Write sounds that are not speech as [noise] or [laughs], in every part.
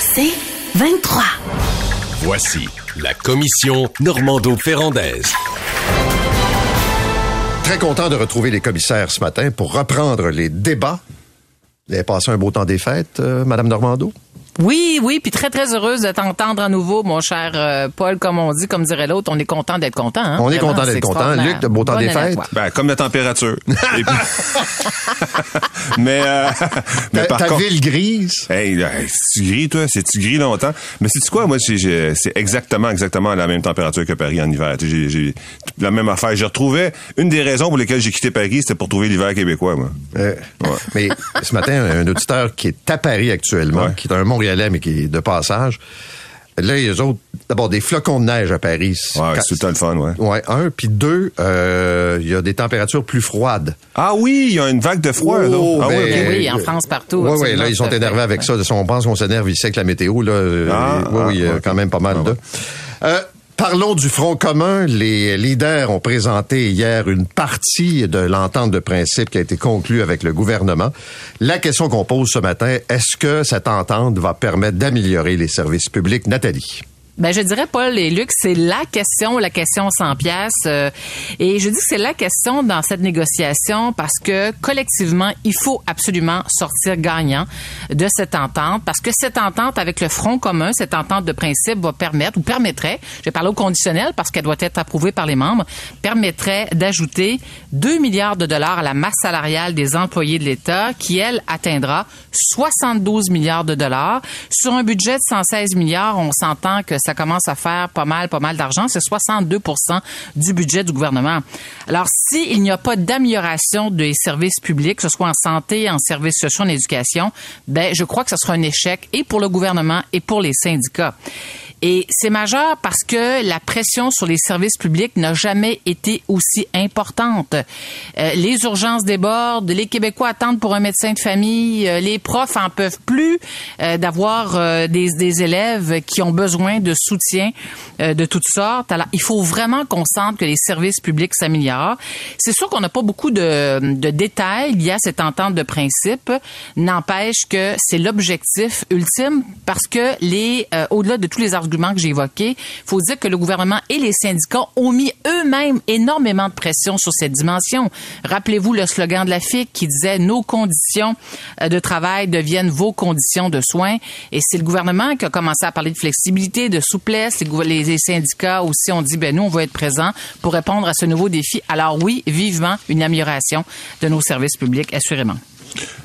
C'est 23. Voici la commission Normando-Ferrandaise. Très content de retrouver les commissaires ce matin pour reprendre les débats. Vous avez passé un beau temps des fêtes, euh, Madame Normando? Oui, oui, puis très, très heureuse de t'entendre à nouveau, mon cher euh, Paul, comme on dit, comme dirait l'autre. On est content d'être content. Hein? On est Vraiment, content d'être c'est content. Luc, de beau temps Bonne des fêtes? Ben, comme la température. Puis- [laughs] mais, euh, [laughs] mais Ta, par ta contre, ville grise? Hey, hey, c'est-tu gris, toi? C'est-tu gris longtemps? Mais c'est quoi? Moi, c'est exactement, exactement la même température que Paris en hiver. Tu sais, J'ai la même affaire. J'ai retrouvé une des raisons pour lesquelles j'ai quitté Paris, c'était pour trouver l'hiver québécois, moi. Euh, Mais ce matin, un auditeur qui est à Paris actuellement, Ouais. qui est un Montréalais, mais qui est de passage, là, les autres, d'abord, des flocons de neige à Paris. Ouais, c'est tout le fun, ouais. Ouais, un. Puis deux, euh, il y a des températures plus froides. Ah oui, il y a une vague de froid, là. Oh, Ah oui, ben. Oui, en France, partout. Oui, oui, là, ils sont énervés avec ça. On pense qu'on s'énerve ici avec la météo. Là. Euh, Ah, oui, ah, oui, il y a ok. quand même pas mal Ah, de. ouais. Euh, Parlons du Front commun. Les leaders ont présenté hier une partie de l'entente de principe qui a été conclue avec le gouvernement. La question qu'on pose ce matin, est-ce que cette entente va permettre d'améliorer les services publics? Nathalie. Ben, je dirais, Paul et Luc, c'est la question, la question sans pièces. euh, et je dis que c'est la question dans cette négociation parce que collectivement, il faut absolument sortir gagnant de cette entente parce que cette entente avec le Front commun, cette entente de principe va permettre ou permettrait, je vais parler au conditionnel parce qu'elle doit être approuvée par les membres, permettrait d'ajouter 2 milliards de dollars à la masse salariale des employés de l'État qui, elle, atteindra 72 milliards de dollars. Sur un budget de 116 milliards, on s'entend que ça commence à faire pas mal, pas mal d'argent. C'est 62% du budget du gouvernement. Alors, s'il n'y a pas d'amélioration des services publics, que ce soit en santé, en services sociaux, en éducation, ben, je crois que ce sera un échec et pour le gouvernement et pour les syndicats. Et c'est majeur parce que la pression sur les services publics n'a jamais été aussi importante. Euh, les urgences débordent, les Québécois attendent pour un médecin de famille, euh, les profs en peuvent plus euh, d'avoir des, élèves qui ont besoin de soutien de toutes sortes. Alors, il faut vraiment qu'on sente que les services publics s'améliorent. C'est sûr qu'on n'a pas beaucoup de, de détails liés à cette entente de principe. N'empêche que c'est l'objectif ultime parce que les, au-delà de tous les arguments que j'ai évoqués, faut dire que le gouvernement et les syndicats ont mis eux-mêmes énormément de pression sur cette dimension. Rappelez-vous le slogan de la FIC qui disait nos conditions euh, de travail deviennent vos conditions de soins. Et c'est le gouvernement qui a commencé à parler de flexibilité, de souplesse. Les syndicats aussi ont dit, ben nous, on va être présents pour répondre à ce nouveau défi. Alors oui, vivement une amélioration de nos services publics, assurément.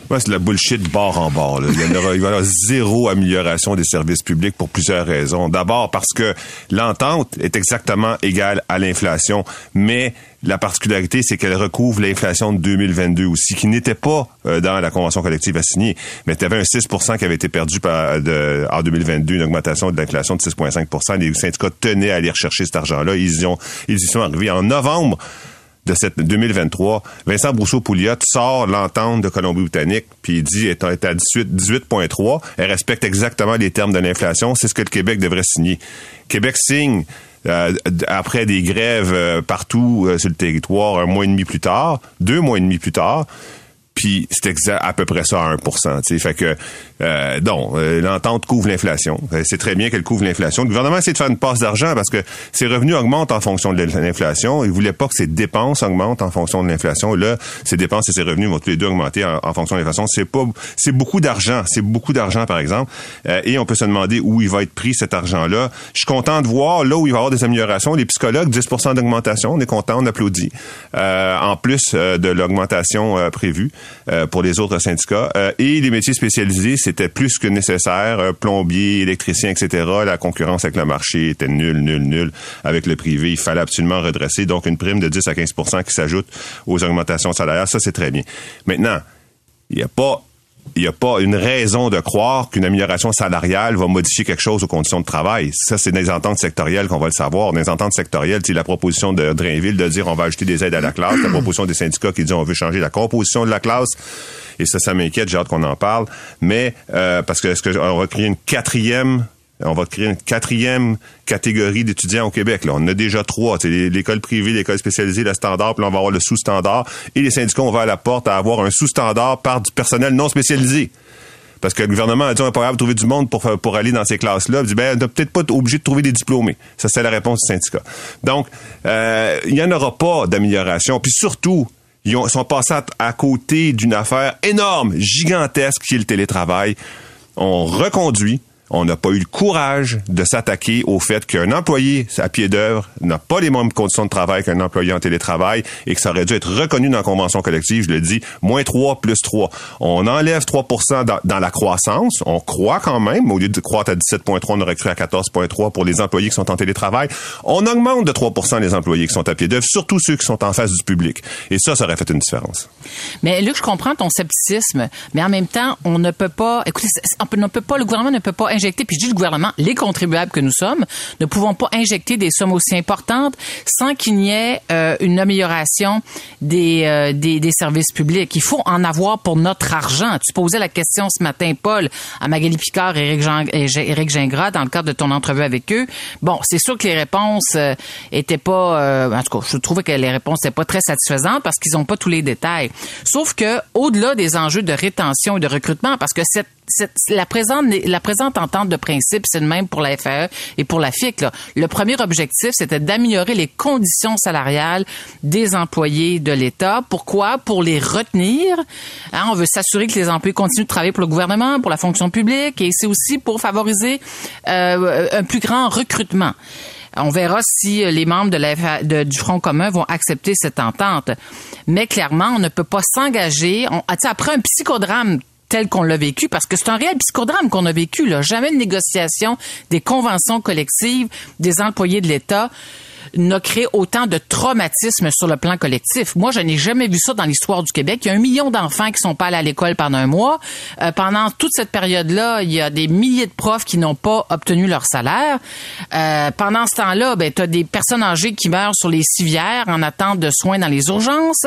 Ouais, c'est de la bullshit bord en bord. là. Il, y aura, y zéro amélioration des services publics pour plusieurs raisons. D'abord parce que l'entente est exactement égale à l'inflation, mais la particularité, c'est qu'elle recouvre l'inflation de 2022 aussi, qui n'était pas euh, dans la convention collective assignée. Mais tu avais un 6% qui avait été perdu par, de, en 2022, une augmentation de l'inflation de 6,5 Les syndicats tenaient à aller rechercher cet argent-là. Ils y, ont, ils y sont arrivés en novembre de cette 2023, Vincent Brousseau-Pouliot sort l'entente de Colombie-Britannique, puis il dit, est à est à 18 18,3, elle respecte exactement les termes de l'inflation, c'est ce que le Québec devrait signer. Québec signe euh, après des grèves euh, partout euh, sur le territoire un mois et demi plus tard, deux mois et demi plus tard, puis c'est exa- à peu près ça à 1 tu sais. Fait que euh, euh, l'entente couvre l'inflation. Euh, c'est très bien qu'elle couvre l'inflation. Le gouvernement essaie de faire une passe d'argent parce que ses revenus augmentent en fonction de l'inflation. Il voulait pas que ses dépenses augmentent en fonction de l'inflation. Là ses dépenses et ses revenus vont tous les deux augmenter en, fonction de l'inflation. C'est pas c'est beaucoup d'argent. C'est beaucoup d'argent par exemple. Euh, et on peut se demander où il va être pris cet argent là je suis content de voir là où il va y avoir des améliorations. Les psychologues 10% d'augmentation. On est content on applaudit. Euh, en plus euh, de l'augmentation prévue euh, pour les autres syndicats. Euh, et les métiers spécialisés, c'était plus que nécessaire. Euh, plombier, électricien, etc. La concurrence avec le marché était nulle, nulle, nulle. Avec le privé, il fallait absolument redresser. Donc, une prime de 10 à 15 qui s'ajoute aux augmentations salariales, ça, c'est très bien. Maintenant, il n'y a pas il n'y a pas une raison de croire qu'une amélioration salariale va modifier quelque chose aux conditions de travail. Ça, c'est les ententes sectorielles qu'on va le savoir. Les ententes sectorielles, c'est la proposition de Drainville de dire on va ajouter des aides à la classe, la proposition des syndicats qui dit on veut changer la composition de la classe. Et ça, ça m'inquiète, j'ai hâte qu'on en parle. Mais euh, parce que est-ce qu'on va créer une quatrième on va créer une quatrième catégorie d'étudiants au Québec. Là. On a déjà trois. L'école privée, l'école spécialisée, le standard, puis là, on va avoir le sous-standard. Et les syndicats, on va à la porte à avoir un sous-standard par du personnel non spécialisé. Parce que le gouvernement a dit on n'est pas de trouver du monde pour, aller dans ces classes-là. Il dit ben, on n'est peut-être pas obligé de trouver des diplômés. Ça, c'est la réponse du syndicat. Donc, euh, il n'y en aura pas d'amélioration. Puis surtout, ils ont, sont passés à côté d'une affaire énorme, gigantesque, qui est le télétravail. On reconduit on n'a pas eu le courage de s'attaquer au fait qu'un employé à pied d'œuvre n'a pas les mêmes conditions de travail qu'un employé en télétravail et que ça aurait dû être reconnu dans la convention collective, je le dis, moins 3 plus 3. On enlève 3 dans, dans, la croissance, on croit quand même, au lieu de croître à 17,3, on aurait cru à 14,3 pour les employés qui sont en télétravail. On augmente de 3% les employés qui sont à pied d'œuvre, surtout ceux qui sont en face du public. Et ça, ça aurait fait une différence. Mais Luc, je comprends ton scepticisme, mais en même temps, on ne peut pas, écoutez, on ne peut pas, le gouvernement ne peut pas puis je dis le gouvernement, les contribuables que nous sommes, ne pouvons pas injecter des sommes aussi importantes sans qu'il n'y ait euh, une amélioration des, euh, des, des, services publics. Il faut en avoir pour notre argent. Tu posais la question ce matin, Paul, à Magali Picard et Éric, Gingras dans le cadre de ton entrevue avec eux. Bon, c'est sûr que les réponses euh, étaient pas, en tout cas, je trouvais que les réponses n'étaient pas très satisfaisantes parce qu'ils n'ont pas tous les détails. Sauf que, au-delà des enjeux de rétention et de recrutement, parce que cette la présente, entente de principe, c'est le même pour la FAE et pour la FIC. Le premier objectif, c'était d'améliorer les conditions salariales des employés de l'État. Pourquoi? Pour les retenir. Hein, on veut s'assurer que les employés continuent de travailler pour le gouvernement, pour la fonction publique, et c'est aussi pour favoriser euh, un plus grand recrutement. On verra si les membres la du Front commun vont accepter cette entente. Mais clairement, on ne peut pas s'engager. Après un psychodrame tel qu'on l'a vécu, parce que c'est un réel psychodrame qu'on a vécu. Là. Jamais de négociation des conventions collectives des employés de l'État n'a créé autant de traumatisme sur le plan collectif. Moi, je n'ai jamais vu ça dans l'histoire du Québec. Il y a un million d'enfants qui sont pas allés à l'école pendant un mois. Euh, pendant toute cette période-là, il y a des milliers de profs qui n'ont pas obtenu leur salaire. Euh, pendant ce temps-là, ben, tu as des personnes âgées qui meurent sur les civières en attente de soins dans les urgences.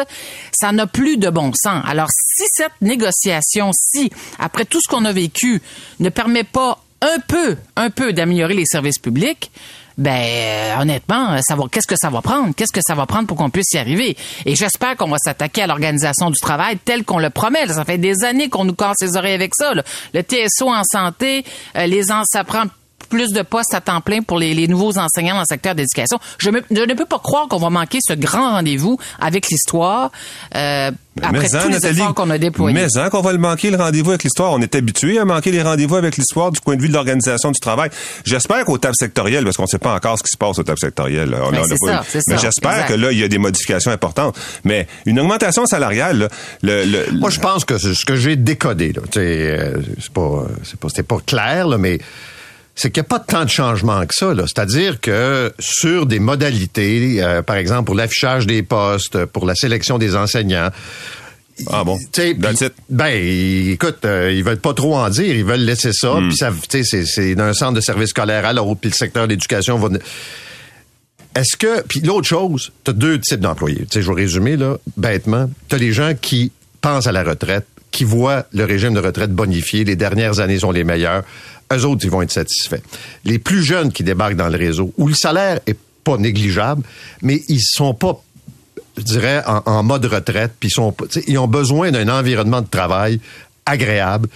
Ça n'a plus de bon sens. Alors, si cette négociation-ci, après tout ce qu'on a vécu, ne permet pas un peu, un peu d'améliorer les services publics, ben euh, honnêtement, ça qu'est-ce que ça va prendre? Qu'est-ce que ça va prendre pour qu'on puisse y arriver? Et j'espère qu'on va s'attaquer à l'organisation du travail tel qu'on le promet. Ça fait des années qu'on nous casse les oreilles avec ça. Le TSO en santé, euh, les ça prend plus de postes à temps plein pour les, nouveaux enseignants dans le secteur d'éducation. Je, ne peux pas croire qu'on va manquer ce grand rendez-vous avec l'histoire. Euh, après tous les efforts qu'on a déployés. Mais hein, qu'on va le manquer le rendez-vous avec l'histoire. On est habitué à manquer les rendez-vous avec l'histoire du point de vue de l'organisation du travail. J'espère qu'au table sectoriel, parce qu'on ne sait pas encore ce qui se passe au table sectoriel. Ben, mais j'espère que là, il y a des modifications importantes. Mais une augmentation salariale, le, moi je pense que ce que j'ai décodé, là, euh, c'est pas, c'est pas, pas clair, là, mais c'est qu'il n'y a pas tant de changements que ça. C'est-à-dire que sur des modalités, euh, par exemple pour l'affichage des postes, pour la sélection des enseignants, ah bon? ben, écoute, euh, ils veulent pas trop en dire, ils veulent laisser ça. Hmm. Puis ça, c'est d'un centre de service scolaire à l'autre, puis le secteur d'éducation va. Est-ce que, puis l'autre chose, tu as deux types d'employés. je vais résumer là, bêtement. Tu as les gens qui pensent à la retraite, qui voient le régime de retraite bonifié, les dernières années sont les meilleures eux autres, ils vont être satisfaits. Les plus jeunes qui débarquent dans le réseau, où le salaire est pas négligeable, mais ils sont pas je dirais, en, mode retraite, puis ils, sont, ils ont besoin d'un environnement de travail agréable,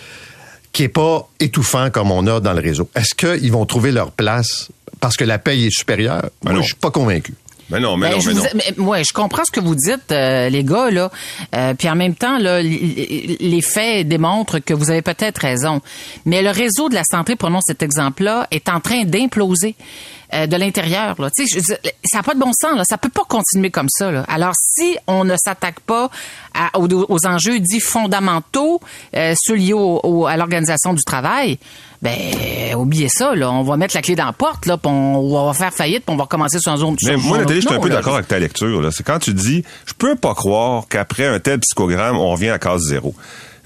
qui est pas étouffant comme on a dans le réseau. Est-ce qu'ils vont trouver leur place parce que la paye est supérieure? Ben Moi, je suis pas convaincu. Mais non, mais ben, non, mais non. ouais, je comprends ce que vous dites, euh, les gars, là. Euh, puis en même temps, là, les faits démontrent que vous avez peut-être raison. Mais le réseau de la santé, prenons cet exemple-là, est en train d'imploser. Euh, de l'intérieur. Tu sais, ça n'a pas de bon sens. Là. Ça peut pas continuer comme ça. Là. Alors, si on ne s'attaque pas aux, enjeux dits fondamentaux, euh, ceux liés à l'organisation du travail, ben oubliez ça. Là. On va mettre la clé dans la porte, là, on, va faire faillite, puis on va recommencer sur un zone. Mais moi, Nathalie, je suis un peu d'accord avec ta lecture. C'est quand tu dis, je peux pas croire qu'après un tel psychogramme, on revient à case zéro.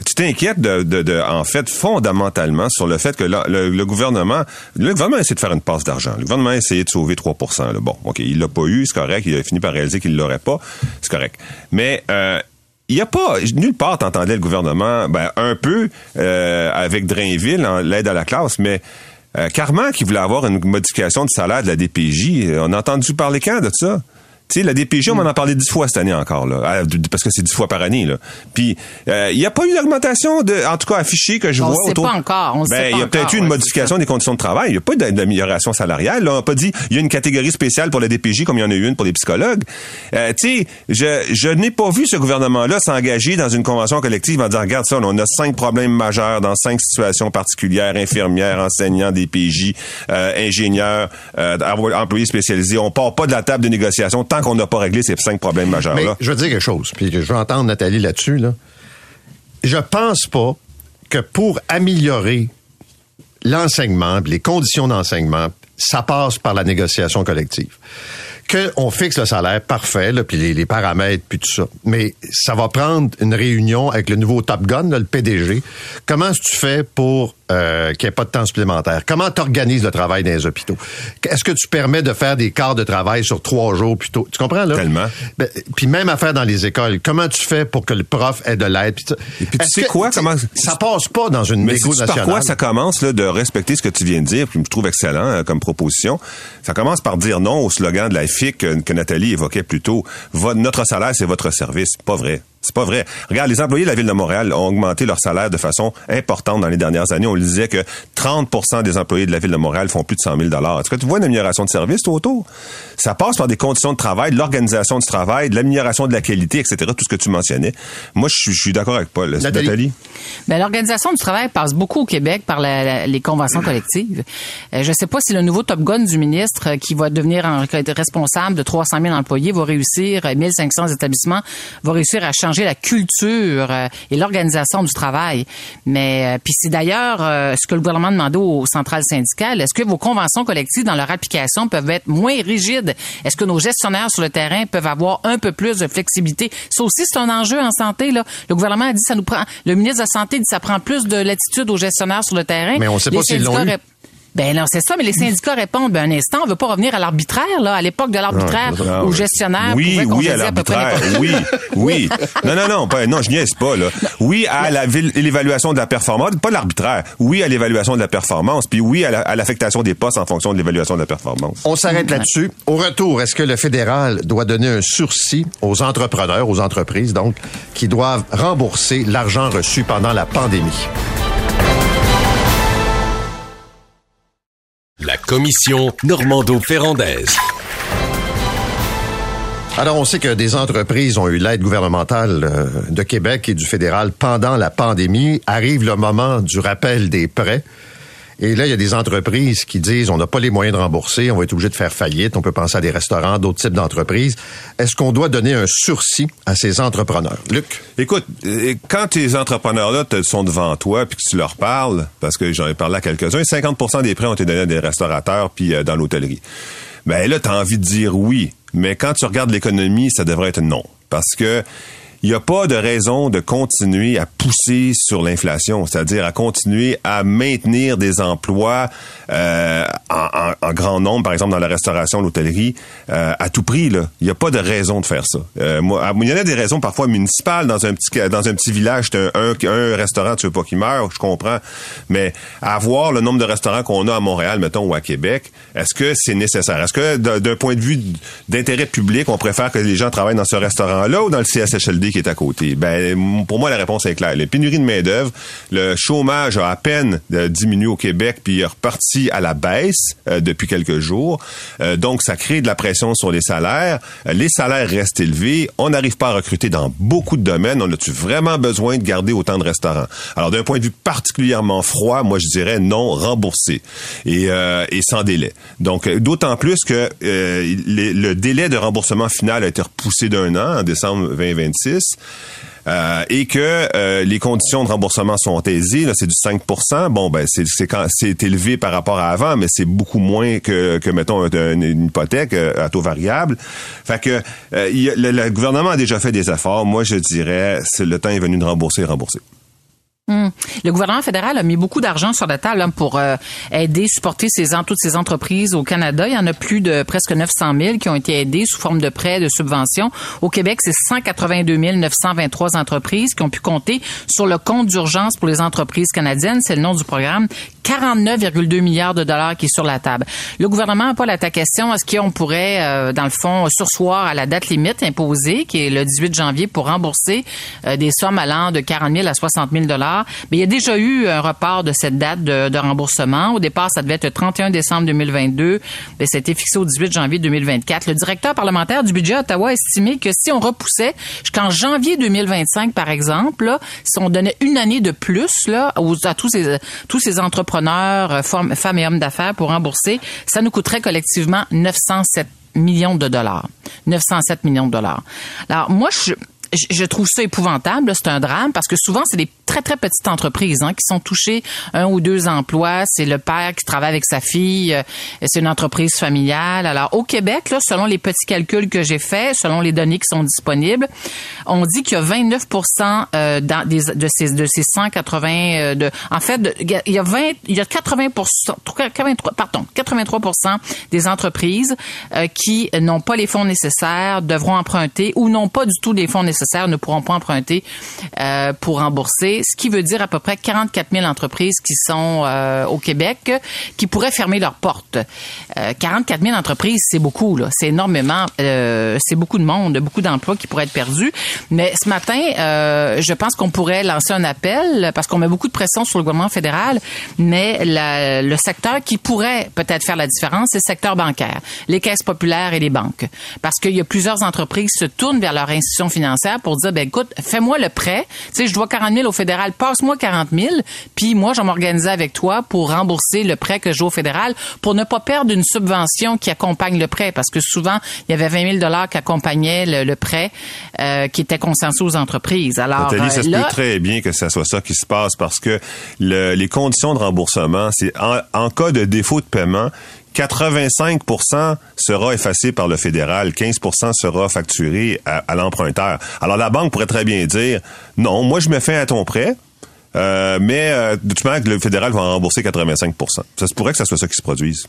tu t'inquiètes de, de, de, en fait, fondamentalement sur le fait que là, le, gouvernement, le gouvernement a essayé de faire une passe d'argent. Le gouvernement a essayé de sauver 3% là. Bon, OK, il l'a pas eu, c'est correct. Il a fini par réaliser qu'il l'aurait pas. C'est correct. Mais, euh, il n'y a pas, nulle part t'entendais le gouvernement, ben, un peu euh, avec Drainville, l'aide à la classe, mais euh, Carman qui voulait avoir une modification de salaire de la DPJ, on a entendu parler quand de ça? Tu sais, la DPJ, on m'en a parlé dix fois cette année encore, là, ah, parce que c'est dix fois par année. Là. Puis, euh, il n'y a pas eu d'augmentation, de, en tout cas affichée que je on vois. Sait pas encore. On ben, il y a peut-être eu une modification des conditions de travail. Il n'y a pas eu d'amélioration salariale. Là. On n'a pas dit il y a une catégorie spéciale pour la DPJ comme il y en a eu une pour les psychologues. Euh, tu sais, je, je n'ai pas vu ce gouvernement-là s'engager dans une convention collective en disant regarde ça, on a cinq problèmes majeurs dans cinq situations particulières infirmières, enseignants, DPJ, euh, ingénieurs, euh, employés spécialisés. On part pas de la table de négociation qu'on n'a pas réglé ces cinq problèmes majeurs là. je veux dire quelque chose, puis je veux entendre Nathalie là-dessus. Là. Je pense pas que pour améliorer l'enseignement, les conditions d'enseignement, ça passe par la négociation collective qu'on fixe le salaire parfait, puis les, paramètres, puis tout ça. Mais ça va prendre une réunion avec le nouveau Top Gun, le PDG. Comment est-ce que tu fais pour euh, qu'il n'y ait pas de temps supplémentaire? Comment tu organises le travail dans les hôpitaux? Est-ce que tu permets de faire des quarts de travail sur trois jours plutôt? Tu comprends, là? Tellement. Ben, puis même à faire dans les écoles. Comment tu fais pour que le prof ait de l'aide? Et puis tu sais quoi? Comment... Ça passe pas dans une Mais nationale. Par quoi ça commence là, de respecter ce que tu viens de dire, puis je trouve excellent euh, comme proposition. Ça commence par dire non au slogan de la FIC que, que Nathalie évoquait plus tôt. notre salaire, c'est votre service. Pas vrai. C'est pas vrai. Regarde, les employés de la ville de Montréal ont augmenté leur salaire de façon importante dans les dernières années. On disait que 30% des employés de la ville de Montréal font plus de 100 000 Est-ce que tu vois une amélioration de service tout autour? Ça passe par des conditions de travail, de l'organisation du travail, de l'amélioration de la qualité, etc., tout ce que tu mentionnais. Moi, je, suis d'accord avec Paul. Nathalie? Ben, l'organisation du travail passe beaucoup au Québec par les conventions collectives. Euh, je ne sais pas si le nouveau Top Gun du ministre euh, qui va devenir responsable de 300 000 employés va réussir, 1500 euh, établissements, va réussir à changer la culture euh, et l'organisation du travail. Mais euh, puis c'est d'ailleurs euh, ce que le gouvernement demandait aux centrales syndicales. Est-ce que vos conventions collectives dans leur application peuvent être moins rigides? Est-ce que nos gestionnaires sur le terrain peuvent avoir un peu plus de flexibilité? Ça aussi c'est un enjeu en santé là. Le gouvernement a dit ça nous prend. Le ministre de la santé dit ça prend plus de latitude aux gestionnaires sur le terrain. Mais on sait pas s'ils l'ont ben non, c'est ça, mais les syndicats répondent, ben un instant, on veut pas revenir à l'arbitraire, là, à l'époque de l'arbitraire, où gestionnaire Oui, oui, à l'arbitraire, oui, oui. Non, non, non, pas, non, je niaise pas, là. Oui à l'évaluation de la performance, pas l'arbitraire. Oui à l'évaluation de la performance, puis oui à l'affectation des postes en fonction de l'évaluation de la performance. On s'arrête là-dessus. Au retour, est-ce que le fédéral doit donner un sursis aux entrepreneurs, aux entreprises, donc, qui doivent rembourser l'argent reçu pendant la pandémie? La commission Normando-Ferrandaise. Alors, on sait que des entreprises ont eu l'aide gouvernementale euh, de Québec et du fédéral pendant la pandémie. Arrive le moment du rappel des prêts. Et là, il y a des entreprises qui disent on n'a pas les moyens de rembourser, on va être obligé de faire faillite. On peut penser à des restaurants, d'autres types d'entreprises. Est-ce qu'on doit donner un sursis à ces entrepreneurs? Luc? Écoute, euh, quand ces entrepreneurs-là sont devant toi puis que tu leur parles, parce que j'en ai parlé à quelques-uns, 50% des prêts ont été donnés à des restaurateurs puis euh, dans l'hôtellerie. Ben là, tu as envie de dire oui. Mais quand tu regardes l'économie, ça devrait être non. Parce que il n'y a pas de raison de continuer à pousser sur l'inflation, c'est-à-dire à continuer à maintenir des emplois euh, en, grand nombre, par exemple dans la restauration, l'hôtellerie, euh, à tout prix. Il n'y a pas de raison de faire ça. Euh, il y en a des raisons parfois municipales dans un petit dans un petit village, un, un, restaurant, tu veux pas qu'il meure, je comprends, mais avoir le nombre de restaurants qu'on a à Montréal, mettons, ou à Québec, est-ce que c'est nécessaire? Est-ce que d'un point de vue d'intérêt public, on préfère que les gens travaillent dans ce restaurant-là ou dans le CSHLD est à côté? Ben, pour moi, la réponse est claire. Les pénuries de main-d'œuvre, le chômage a à peine euh, diminué au Québec, puis il est reparti à la baisse euh, depuis quelques jours. Euh, donc, ça crée de la pression sur les salaires. les salaires restent élevés. On n'arrive pas à recruter dans beaucoup de domaines. On a-tu vraiment besoin de garder autant de restaurants? Alors, d'un point de vue particulièrement froid, moi, je dirais non remboursé et sans délai. Donc, d'autant plus que le délai de remboursement final a été repoussé d'un an en décembre 2026. Euh, et que euh, les conditions de remboursement sont aisées, c'est du 5% Bon, ben c'est élevé par rapport à avant, mais c'est beaucoup moins que, mettons une, hypothèque euh, à taux variable. Fait que le, gouvernement a déjà fait des efforts. Moi, je dirais, c'est le temps est venu de rembourser, rembourser. Hmm. Le gouvernement fédéral a mis beaucoup d'argent sur la table hein, pour euh, aider, supporter ces, toutes ces entreprises au Canada. Il y en a plus de presque 900 000 qui ont été aidées sous forme de prêts, de subventions. Au Québec, c'est 182 923 entreprises qui ont pu compter sur le compte d'urgence pour les entreprises canadiennes. C'est le nom du programme 49,2 milliards de dollars qui est sur la table. Le gouvernement pas la ta question. Est-ce qu'on pourrait, euh, dans le fond, sursoir à la date limite imposée, qui est le 18 janvier, pour rembourser euh, des sommes allant de 40 000 à 60 000 dollars? Mais il y a déjà eu un report de cette date de, remboursement. Au départ, ça devait être le 31 décembre 2022. Mais été fixé au 18 janvier 2024. Le directeur parlementaire du budget Ottawa a estimé que si on repoussait jusqu'en janvier 2025, par exemple, si on donnait une année de plus là, à tous ces, tous ces entrepreneurs entrepreneurs, euh, femmes et hommes d'affaires pour rembourser, ça nous coûterait collectivement 907 millions de dollars. 907 millions de dollars. Alors moi, je, je trouve ça épouvantable. C'est un drame parce que souvent, c'est des très, très petites entreprises hein, qui sont touchées un ou deux emplois. C'est le père qui travaille avec sa fille. Euh, c'est une entreprise familiale. Alors, au Québec, là, selon les petits calculs que j'ai faits, selon les données qui sont disponibles, on dit qu'il y a 29 euh, dans des, de, ces, de ces 180... Euh, de, en fait, il y a 20, il y a 80 83, pardon, 83% des entreprises qui n'ont pas les fonds nécessaires, devront emprunter ou n'ont pas du tout les fonds nécessaires ne pourront pas emprunter euh, pour rembourser, ce qui veut dire à peu près 44 000 entreprises qui sont euh, au Québec qui pourraient fermer leurs portes. 44 euh, 000 entreprises, c'est beaucoup, là. C'est énormément, c'est beaucoup de monde, beaucoup d'emplois qui pourraient être perdus. Mais ce matin, je pense qu'on pourrait lancer un appel parce qu'on met beaucoup de pression sur le gouvernement fédéral, mais le secteur qui pourrait peut-être faire la différence, c'est le secteur bancaire, les caisses populaires et les banques. Parce qu'il y a plusieurs entreprises qui se tournent vers leur institution financière pour dire, ben écoute, fais-moi le prêt. Tu sais, je dois 40 000 au passe-moi 40 000, puis moi, je vais m'organiser avec toi pour rembourser le prêt que je dois au fédéral pour ne pas perdre une subvention qui accompagne le prêt, parce que souvent, il y avait 20 000 dollars qui accompagnaient le, prêt, euh, qui était consensuel aux entreprises. Alors, Nathalie, ça se peut très bien que ça soit ça qui se passe parce que les conditions de remboursement, c'est en cas de défaut de paiement, 85% sera effacé par le fédéral, 15% sera facturé à, l'emprunteur. Alors la banque pourrait très bien dire non, moi je me fais à ton prêt. Euh, mais euh, de le fédéral va en rembourser 85% Ça se pourrait que ça soit ça qui se produise.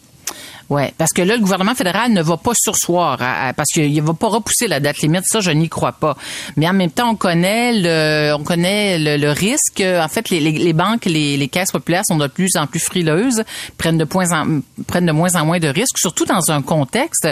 Ouais, parce que là, le gouvernement fédéral ne va pas sursoir, parce qu'il ne va pas repousser la date limite. Ça, je n'y crois pas. Mais en même temps, on connaît le, on connaît le, risque. En fait, les, banques, les, les, caisses populaires sont de plus en plus frileuses, prennent de, en, prennent de moins en moins de risques, surtout dans un contexte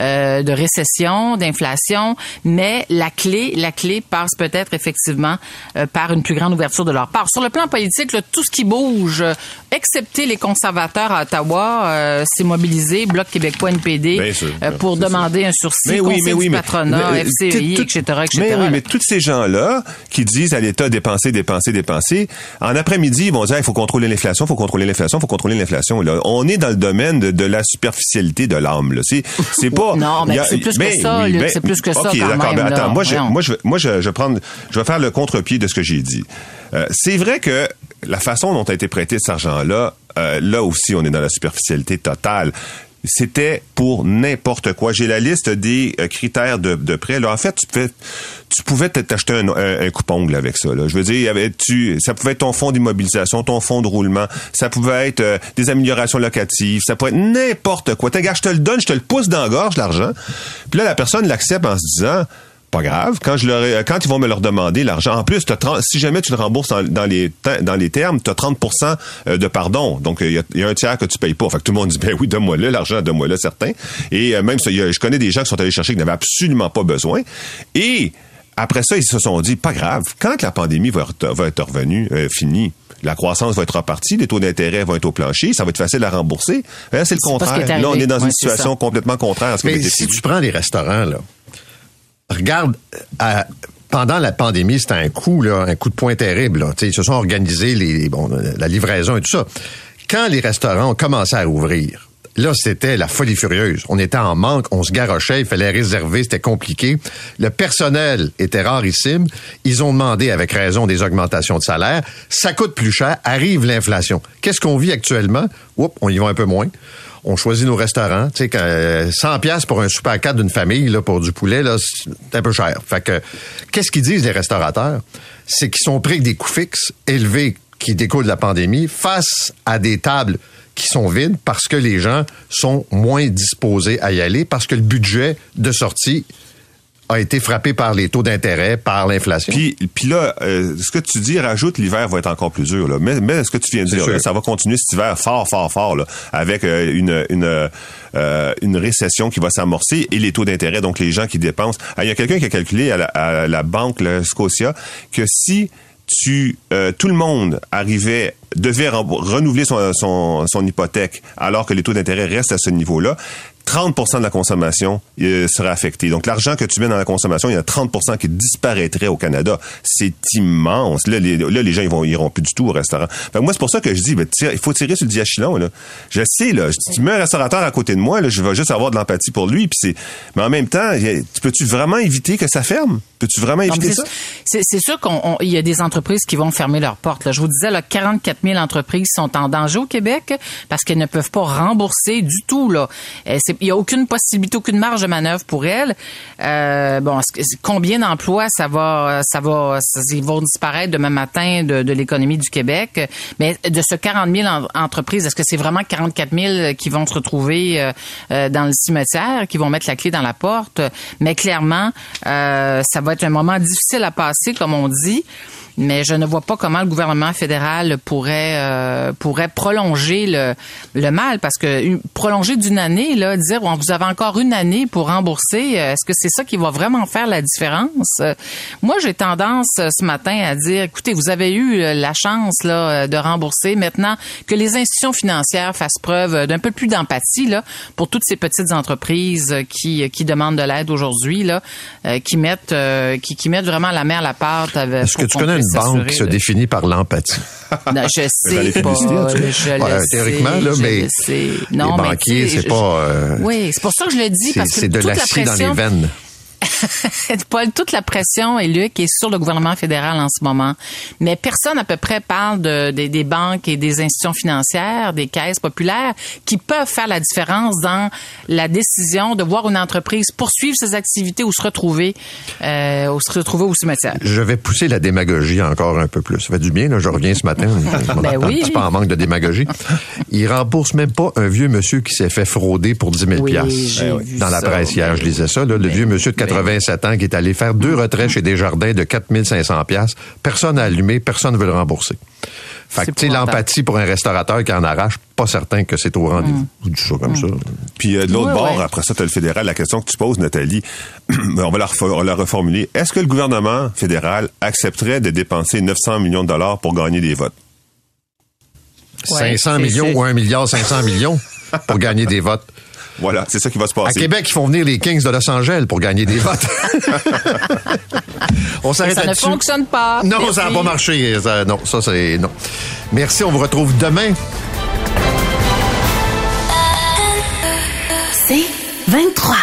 euh, de récession, d'inflation. Mais la clé, la clé passe peut-être effectivement euh, par une plus grande ouverture de leur part. Sur le plan politique, tout ce qui bouge, excepté les conservateurs à Ottawa, euh, c'est mobilisé Bloc québécois NPD, euh, pour demander un sursis, mais oui, mais oui, patronat, FCI, etc., etc. Mais oui, mais tous ces gens-là qui disent à l'État dépenser, dépenser, dépenser, en après-midi, ils vont dire il faut contrôler l'inflation, il faut contrôler l'inflation, il faut contrôler l'inflation. On est dans le domaine de, la superficialité de l'âme. C'est, c'est pas. [laughs] non, mais c'est plus, que ça. Ben, c'est plus que ça. Ok, d'accord. Ben, attends, moi, je, moi, je, moi, je, je, prendre, je vais faire le contre-pied de ce que j'ai dit. Euh, c'est vrai que la façon dont a été prêté cet argent-là, euh, là aussi, on est dans la superficialité totale c'était pour n'importe quoi. J'ai la liste des euh, critères de, prêt. En fait, tu pouvais, t'acheter un, un, avec ça. Je veux dire, ça pouvait être ton fonds d'immobilisation, ton fonds de roulement, ça pouvait être euh, des améliorations locatives, ça pouvait être n'importe quoi. T'as je te le donne, je te le pousse dans la gorge, l'argent. Puis là, la personne l'accepte en se disant, pas grave. Quand je leur quand ils vont me leur demander l'argent, en plus, si jamais tu le rembourses dans, les dans les termes, tu as 30 de pardon. Donc il y, a, un tiers que tu payes pas. Fait que tout le monde dit ben oui, donne-moi là l'argent, donne-moi là certain. Et euh, même ça, je connais des gens qui sont allés chercher qui n'avaient absolument pas besoin. Et après ça, ils se sont dit pas grave. Quand la pandémie va, être revenue, euh, finie, la croissance va être repartie, les taux d'intérêt vont être au plancher, ça va être facile à rembourser. C'est le contraire. Là, on est dans une situation complètement contraire à ce Mais si tu prends les restaurants là regarde, euh, pendant la pandémie, c'était un coup, là, un coup de poing terrible. Là. Ils se sont organisés les, bon, la livraison et tout ça. Quand les restaurants ont commencé à ouvrir, là, c'était la folie furieuse. On était en manque, on se garochait, il fallait réserver, c'était compliqué. Le personnel était rarissime. Ils ont demandé, avec raison, des augmentations de salaire. Ça coûte plus cher. Arrive l'inflation. Qu'est-ce qu'on vit actuellement? Oups, on y va un peu moins on choisit nos restaurants. Tu sais, 100 pièces pour un super à 4 d'une famille, là, pour du poulet, là, c'est un peu cher. Fait que, qu'est-ce qu'ils disent les restaurateurs? c'est qu'ils sont pris avec des coûts fixes élevés qui découlent de la pandémie face à des tables qui sont vides parce que les gens sont moins disposés à y aller, parce que le budget de sortie a été frappé par les taux d'intérêt, par l'inflation. Puis, puis là, euh, ce que tu dis, rajoute, l'hiver va être encore plus dur. Là. Mais, mais ce que tu viens de dire, là, ça va continuer cet hiver fort, fort, fort, là, avec euh, une, une, euh, une récession qui va s'amorcer et les taux d'intérêt, donc les gens qui dépensent. Ah, il y a quelqu'un qui a calculé à la, à la banque, la Scotia, que si euh, tout le monde arrivait devait renouveler son, hypothèque alors que les taux d'intérêt restent à ce niveau-là, 30% de la consommation euh, serait affectée. Donc, l'argent que tu mets dans la consommation, il y a 30% qui disparaîtrait au Canada. C'est immense. Là les, là, les gens, ils vont, iront plus du tout au restaurant. moi, c'est pour ça que je dis, ben, il faut tirer sur le diachylon, là. Je sais, là. Si tu mets un restaurateur à côté de moi, là, je vais juste avoir de l'empathie pour lui. Puis c'est, mais en même temps, tu peux-tu vraiment éviter que ça ferme? Peux-tu vraiment éviter ça? C'est sûr qu'il y a des entreprises qui vont fermer leurs portes. Là. Je vous disais, là, 44 000 entreprises sont en danger au Québec parce qu'elles ne peuvent pas rembourser du tout. Là. Euh, il n'y a aucune possibilité, aucune marge de manœuvre pour elles. Euh, bon, combien d'emplois ça va, ça va, ils vont disparaître demain matin de, de l'économie du Québec? Mais de ce 40 000 entreprises, est-ce que c'est vraiment 44 000 qui vont se retrouver euh, euh, dans le cimetière, qui vont mettre la clé dans la porte? Mais clairement, euh, ça va être un moment difficile à passer, comme on dit mais je ne vois pas comment le gouvernement fédéral pourrait euh, pourrait prolonger le, le mal parce que prolonger d'une année là dire on vous avez encore une année pour rembourser euh, est-ce que c'est ça qui va vraiment faire la différence? Moi j'ai tendance euh, ce matin à dire écoutez vous avez eu la chance là de rembourser. Maintenant que les institutions financières fassent preuve d'un peu plus d'empathie là pour toutes ces petites entreprises qui qui demandent de l'aide aujourd'hui là qui mettent qui, qui mettent vraiment la main à la pâte avec, Est-ce que tu connais banque qui se définit par l'empathie. [laughs] Non, je sais pas. Je, théoriquement, là, mais non, les banquiers, c'est pas. Euh, oui, c'est pour ça que je le dis parce que c'est de l'acier dans les veines. [laughs] Paul, toute la pression, et Luc, est sur le gouvernement fédéral en ce moment. Mais personne à peu près parle de, des banques et des institutions financières, des caisses populaires, qui peuvent faire la différence dans la décision de voir une entreprise poursuivre ses activités ou se retrouver, euh, ou se retrouver au cimetière. Je vais pousser la démagogie encore un peu plus. Ça fait du bien, là, je reviens ce matin. [laughs] ben oui. pas en manque de démagogie. Il rembourse même pas un vieux monsieur qui s'est fait frauder pour 10 000 oui, Dans la presse hier, je lisais ça, là, le vieux monsieur de 87 ans qui est allé faire deux retraits chez Desjardins de 4500 pièces. Personne n'a allumé, personne ne veut le rembourser. Fait que, tu sais, l'empathie pour un restaurateur qui en arrache, pas certain que c'est au rendez-vous. Mm. Du ça comme ça. Puis euh, de l'autre bord, après ça, tu as le fédéral. La question que tu poses, Nathalie, [clears throat] on va la, la reformuler. Est-ce que le gouvernement fédéral accepterait de dépenser 900 millions de dollars pour gagner des votes? 500 millions ou 1 milliard 500 millions pour gagner des votes? Voilà, c'est ça qui va se passer. À Québec, ils font venir les Kings de Los Angeles pour gagner des votes. [laughs] on s'arrête Ça ne fonctionne pas. Non, ça n'a pas marché. non, ça c'est non. Merci, on vous retrouve demain. C'est 23.